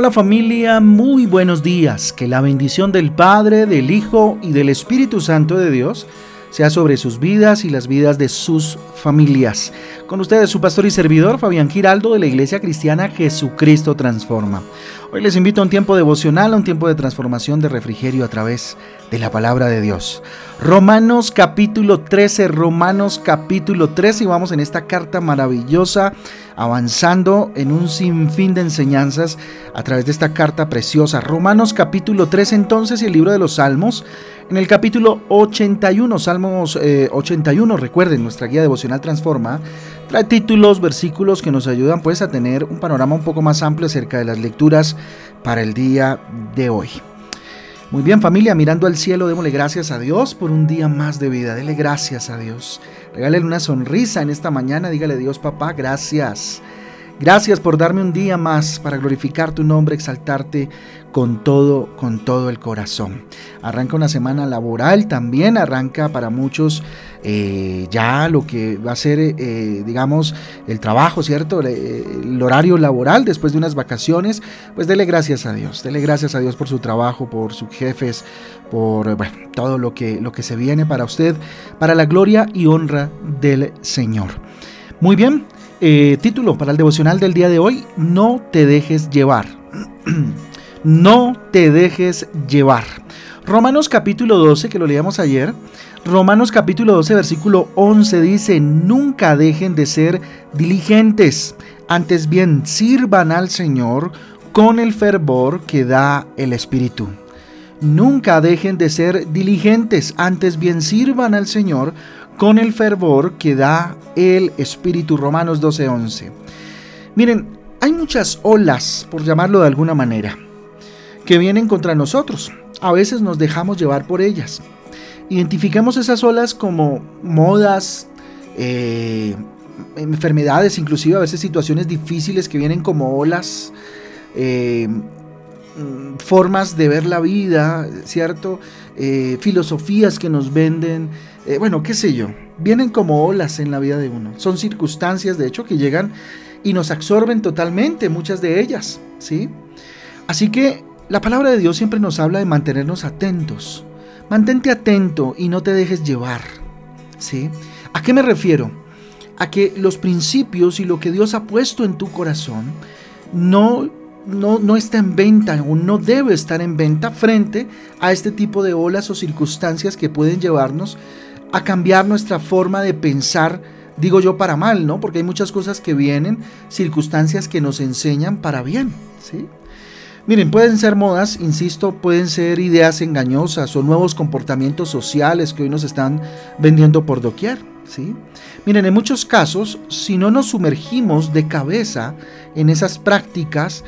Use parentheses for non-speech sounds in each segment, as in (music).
Hola, familia, muy buenos días. Que la bendición del Padre, del Hijo y del Espíritu Santo de Dios sea sobre sus vidas y las vidas de sus familias. Con ustedes su pastor y servidor Fabián Giraldo de la Iglesia Cristiana Jesucristo Transforma. Hoy les invito a un tiempo devocional, a un tiempo de transformación, de refrigerio a través de la palabra de Dios. Romanos capítulo 13, Romanos capítulo 13 y vamos en esta carta maravillosa avanzando en un sinfín de enseñanzas a través de esta carta preciosa. Romanos capítulo 3 entonces y el libro de los Salmos. En el capítulo 81, Salmos 81, eh, recuerden, nuestra guía devocional Transforma, trae títulos, versículos que nos ayudan pues a tener un panorama un poco más amplio acerca de las lecturas para el día de hoy. Muy bien familia, mirando al cielo, démosle gracias a Dios por un día más de vida. Dele gracias a Dios. Regálele una sonrisa en esta mañana. Dígale Dios papá, gracias. Gracias por darme un día más para glorificar tu nombre, exaltarte con todo, con todo el corazón. Arranca una semana laboral también, arranca para muchos eh, ya lo que va a ser, eh, digamos, el trabajo, ¿cierto? El, horario laboral después de unas vacaciones, pues dele gracias a Dios, dele gracias a Dios por su trabajo, por sus jefes, por todo lo que, lo que se viene para usted, para la gloria y honra del Señor. Muy bien, eh, título para el devocional del día de hoy, no te dejes llevar. (clears throat) no te dejes llevar. Romanos capítulo 12, que lo leíamos ayer, Romanos capítulo 12, versículo 11 dice, nunca dejen de ser diligentes, antes bien sirvan al Señor con el fervor que da el Espíritu. Nunca dejen de ser diligentes, antes bien sirvan al Señor con el fervor que da el Espíritu. Romanos 12, 11. Miren, hay muchas olas, por llamarlo de alguna manera que vienen contra nosotros. A veces nos dejamos llevar por ellas. Identificamos esas olas como modas, eh, enfermedades, inclusive a veces situaciones difíciles que vienen como olas, eh, mm, formas de ver la vida, ¿cierto? Eh, filosofías que nos venden, bueno, qué sé yo, vienen como olas en la vida de uno. Son circunstancias, de hecho, que llegan y nos absorben totalmente, muchas de ellas, ¿sí? Así que la palabra de Dios siempre nos habla de mantenernos atentos. Mantente atento y no te dejes llevar. ¿Sí? ¿A qué me refiero? A que los principios y lo que Dios ha puesto en tu corazón no, no, no está en venta o no debe estar en venta frente a este tipo de olas o circunstancias que pueden llevarnos a cambiar nuestra forma de pensar digo yo para mal, ¿no? Porque hay muchas cosas que vienen, circunstancias que nos enseñan para bien, ¿sí? Miren, pueden ser modas, insisto, pueden ser ideas engañosas o nuevos comportamientos sociales que hoy nos están vendiendo por doquier. ¿sí? Miren, en muchos casos, si no nos sumergimos de cabeza en esas prácticas,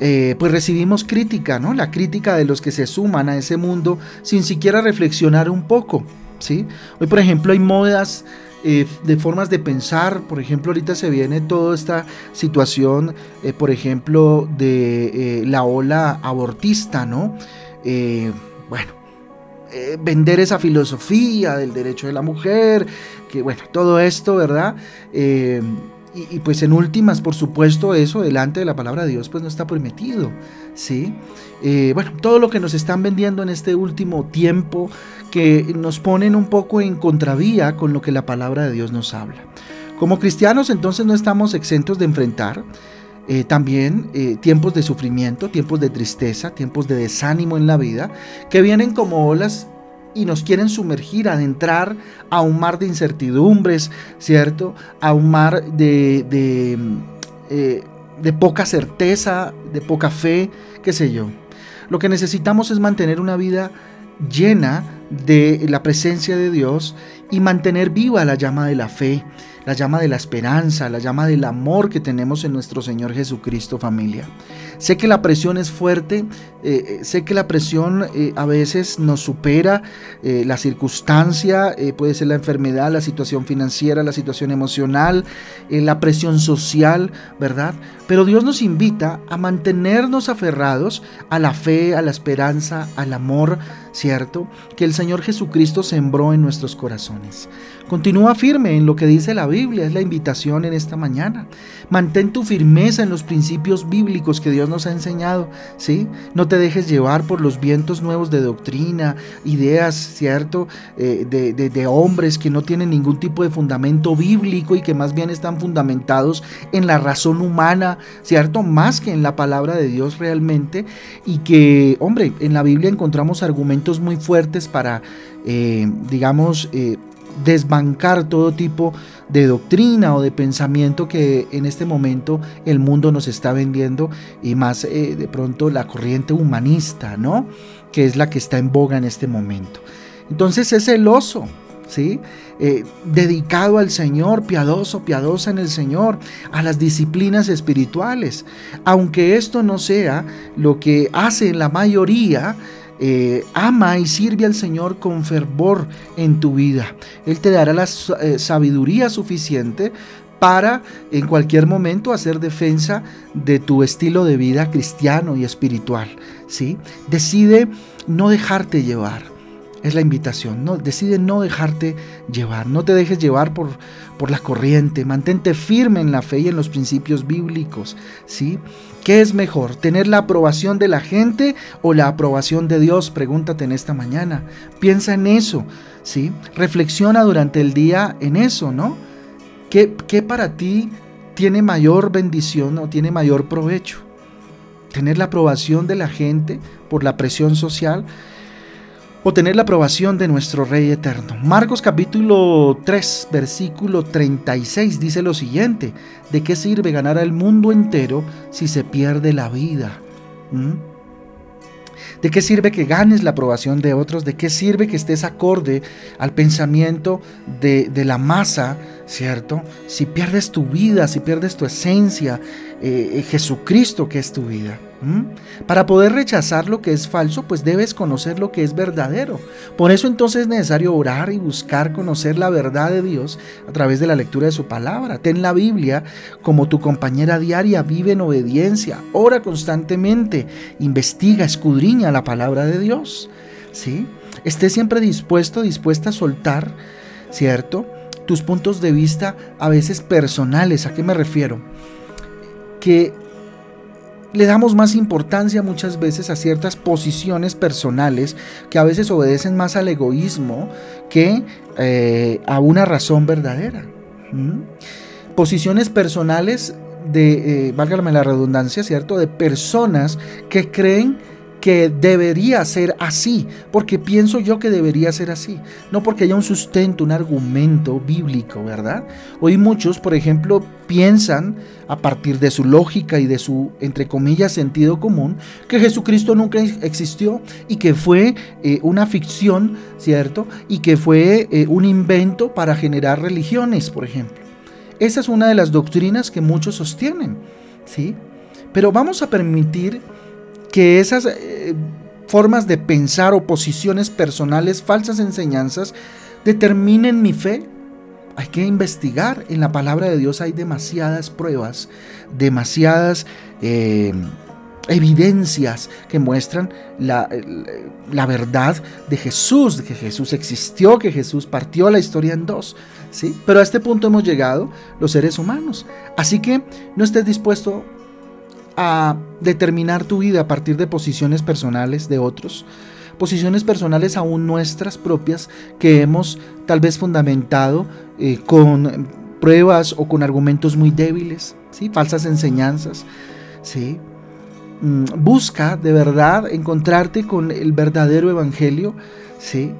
eh, pues recibimos crítica, ¿no? La crítica de los que se suman a ese mundo sin siquiera reflexionar un poco. ¿sí? Hoy, por ejemplo, hay modas eh, de formas de pensar. Por ejemplo, ahorita se viene toda esta situación, eh, por ejemplo, de la ola abortista, ¿no? bueno, vender esa filosofía del derecho de la mujer, que bueno, todo esto, ¿verdad? Y, pues en últimas, por supuesto, eso delante de la palabra de Dios pues no está permitido, ¿sí? bueno, todo lo que nos están vendiendo en este último tiempo, que nos ponen un poco en contravía con lo que la palabra de Dios nos habla. Como cristianos entonces no estamos exentos de enfrentar eh, también eh, tiempos de sufrimiento, tiempos de tristeza, tiempos de desánimo en la vida, que vienen como olas y nos quieren sumergir, adentrar a un mar de incertidumbres, ¿cierto? A un mar de, de, eh, de poca certeza, de poca fe, qué sé yo. Lo que necesitamos es mantener una vida llena de la presencia de Dios y mantener viva la llama de la fe, la llama de la esperanza, la llama del amor que tenemos en nuestro Señor Jesucristo familia. Sé que la presión es fuerte, eh, eh, sé que la presión eh, a veces nos supera, la circunstancia, puede ser la enfermedad, la situación financiera, la situación emocional, la presión social, ¿verdad? Pero Dios nos invita a mantenernos aferrados a la fe, a la esperanza, al amor, ¿cierto? Que el Señor Jesucristo sembró en nuestros corazones. Continúa firme en lo que dice la Biblia, es la invitación en esta mañana. Mantén tu firmeza en los principios bíblicos que Dios nos ha enseñado, ¿sí? No te dejes llevar por los vientos nuevos de doctrina, ideas, ¿cierto? Eh, de, de hombres que no tienen ningún tipo de fundamento bíblico y que más bien están fundamentados en la razón humana, ¿cierto? Más que en la palabra de Dios realmente. Y que, hombre, en la Biblia encontramos argumentos muy fuertes para, eh, digamos, eh, desbancar todo tipo de doctrina o de pensamiento que en este momento el mundo nos está vendiendo y más eh, de pronto la corriente humanista, ¿no? Que es la que está en boga en este momento. Entonces es celoso, ¿sí? dedicado al Señor, piadoso, piadosa en el Señor, a las disciplinas espirituales. Aunque esto no sea lo que hace la mayoría, eh, ama y sirve al Señor con fervor en tu vida. Él te dará la eh, sabiduría suficiente para en cualquier momento hacer defensa de tu estilo de vida cristiano y espiritual. ¿sí? Decide no dejarte llevar es la invitación. No, decide no dejarte llevar, no te dejes llevar por, por la corriente, mantente firme en la fe y en los principios bíblicos. ¿sí? ¿Qué es mejor, tener la aprobación de la gente o la aprobación de Dios? Pregúntate en esta mañana. Piensa en eso, ¿sí? Reflexiona durante el día en eso, ¿no? ¿Qué, qué para ti tiene mayor bendición o tiene mayor provecho? ¿Tener la aprobación de la gente por la presión social? O tener la aprobación de nuestro Rey eterno. Marcos capítulo 3, versículo 36 dice lo siguiente, ¿de qué sirve ganar al mundo entero si se pierde la vida? ¿Mm? ¿De qué sirve que ganes la aprobación de otros? ¿De qué sirve que estés acorde al pensamiento de la masa, ¿cierto? Si pierdes tu vida, si pierdes tu esencia, eh, eh, Jesucristo que es tu vida. Para poder rechazar lo que es falso, pues debes conocer lo que es verdadero. Por eso entonces es necesario orar y buscar conocer la verdad de Dios a través de la lectura de su palabra. Ten la Biblia como tu compañera diaria, vive en obediencia, ora constantemente, investiga, escudriña la palabra de Dios. ¿sí? Esté siempre dispuesto, dispuesta a soltar, ¿cierto? Tus puntos de vista a veces personales. ¿A qué me refiero? Que le damos más importancia muchas veces a ciertas posiciones personales que a veces obedecen más al egoísmo que eh, a una razón verdadera. Posiciones personales de, eh, la redundancia, ¿cierto? De personas que creen que debería ser así, porque pienso yo que debería ser así, no porque haya un sustento, un argumento bíblico, ¿verdad? Hoy muchos, por ejemplo, piensan a partir de su lógica y de su, entre comillas, sentido común, que Jesucristo nunca existió y que fue eh, una ficción, ¿cierto? Y que fue eh, un invento para generar religiones, por ejemplo. Esa es una de las doctrinas que muchos sostienen, ¿sí? Pero vamos a permitir que esas eh, formas de pensar o posiciones personales, falsas enseñanzas, determinen mi fe. Hay que investigar. En la palabra de Dios hay demasiadas pruebas, demasiadas eh, evidencias que muestran la, la, verdad de Jesús, que Jesús existió, que Jesús partió la historia en dos. ¿sí? Pero a este punto hemos llegado los seres humanos. Así que no estés dispuesto a determinar tu vida a partir de posiciones personales de otros, posiciones personales aún nuestras propias que hemos tal vez fundamentado eh, con pruebas o con argumentos muy débiles, ¿sí? falsas enseñanzas. ¿sí? Mm, busca de verdad encontrarte con el verdadero evangelio. ¿sí?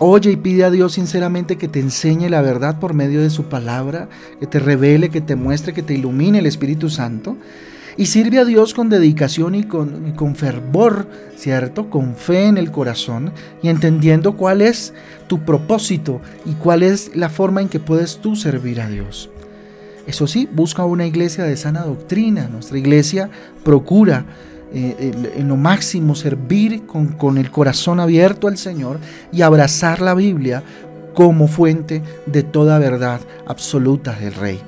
Oye y pide a Dios sinceramente que te enseñe la verdad por medio de su palabra, que te revele, que te muestre, que te ilumine el Espíritu Santo y sirve a Dios con dedicación y con, fervor, ¿cierto? Con fe en el corazón y entendiendo cuál es tu propósito y cuál es la forma en que puedes tú servir a Dios. Eso sí, busca una iglesia de sana doctrina. Nuestra iglesia procura eh, en lo máximo servir con, con el corazón abierto al Señor y abrazar la Biblia como fuente de toda verdad absoluta del Rey.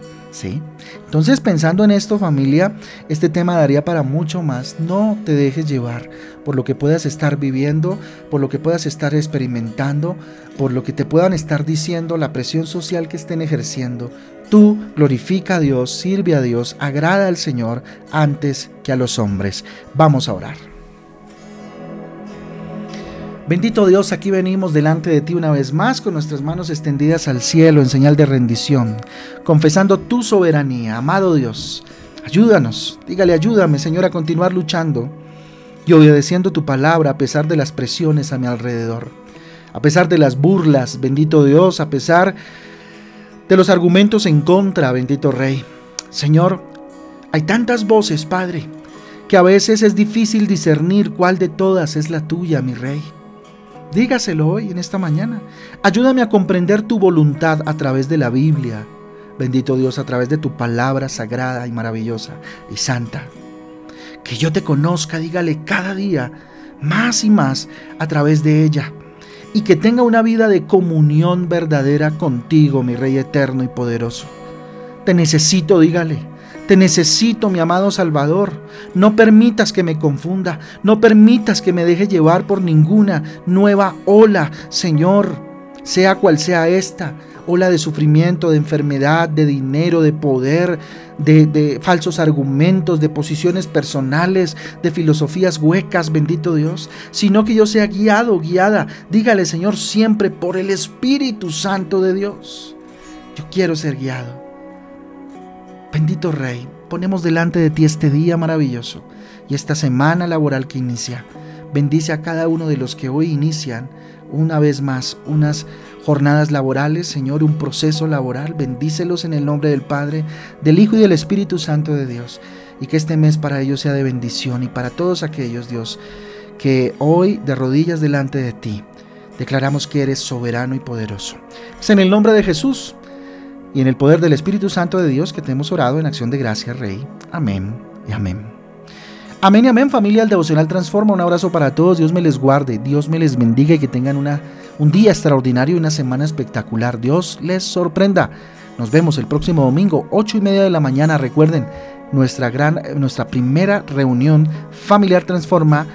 Entonces, pensando en esto, familia, este tema daría para mucho más. No te dejes llevar por lo que puedas estar viviendo, por lo que puedas estar experimentando, por lo que te puedan estar diciendo, la presión social que estén ejerciendo. Tú glorifica a Dios, sirve a Dios, agrada al Señor antes que a los hombres. Vamos a orar. Bendito Dios, aquí venimos delante de ti una vez más con nuestras manos extendidas al cielo en señal de rendición, confesando tu soberanía. Amado Dios, ayúdanos, dígale ayúdame Señor a continuar luchando y obedeciendo tu palabra a pesar de las presiones a mi alrededor, a pesar de las burlas, bendito Dios, a pesar de los argumentos en contra, bendito Rey. Señor, hay tantas voces, Padre, que a veces es difícil discernir cuál de todas es la tuya, mi Rey. Dígaselo hoy, en esta mañana. Ayúdame a comprender tu voluntad a través de la Biblia. Bendito Dios, a través de tu palabra sagrada y maravillosa y santa. Que yo te conozca, dígale cada día, más y más a través de ella. Y que tenga una vida de comunión verdadera contigo, mi Rey eterno y poderoso. Te necesito, dígale. Te necesito, mi amado Salvador. No permitas que me confunda. No permitas que me deje llevar por ninguna nueva ola, Señor, sea cual sea esta. Ola de sufrimiento, de enfermedad, de dinero, de poder, de, falsos argumentos, de posiciones personales, de filosofías huecas, bendito Dios. Sino que yo sea guiado, guiada. Dígale, Señor, siempre por el Espíritu Santo de Dios. Yo quiero ser guiado. Bendito Rey, ponemos delante de ti este día maravilloso y esta semana laboral que inicia. Bendice a cada uno de los que hoy inician una vez más unas jornadas laborales, Señor, un proceso laboral. Bendícelos en el nombre del Padre, del Hijo y del Espíritu Santo de Dios. Y que este mes para ellos sea de bendición y para todos aquellos, Dios, que hoy de rodillas delante de ti declaramos que eres soberano y poderoso. Es en el nombre de Jesús y en el poder del Espíritu Santo de Dios que te hemos orado en acción de gracia, Rey. Amén y amén. Amén y amén, familia del Devocional Transforma. Un abrazo para todos. Dios me les guarde, Dios me les bendiga y que tengan una, un día extraordinario y una semana espectacular. Dios les sorprenda. Nos vemos el próximo domingo, 8 y media de la mañana. Recuerden, nuestra, gran, nuestra primera reunión familiar Transforma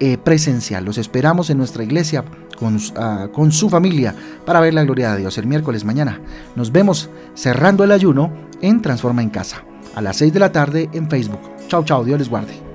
eh, presencial. Los esperamos en nuestra iglesia con, ah, con su familia para ver la gloria de Dios el miércoles mañana. Nos vemos cerrando el ayuno en Transforma en Casa a las 6 de la tarde en Facebook. Chao, chao, Dios les guarde.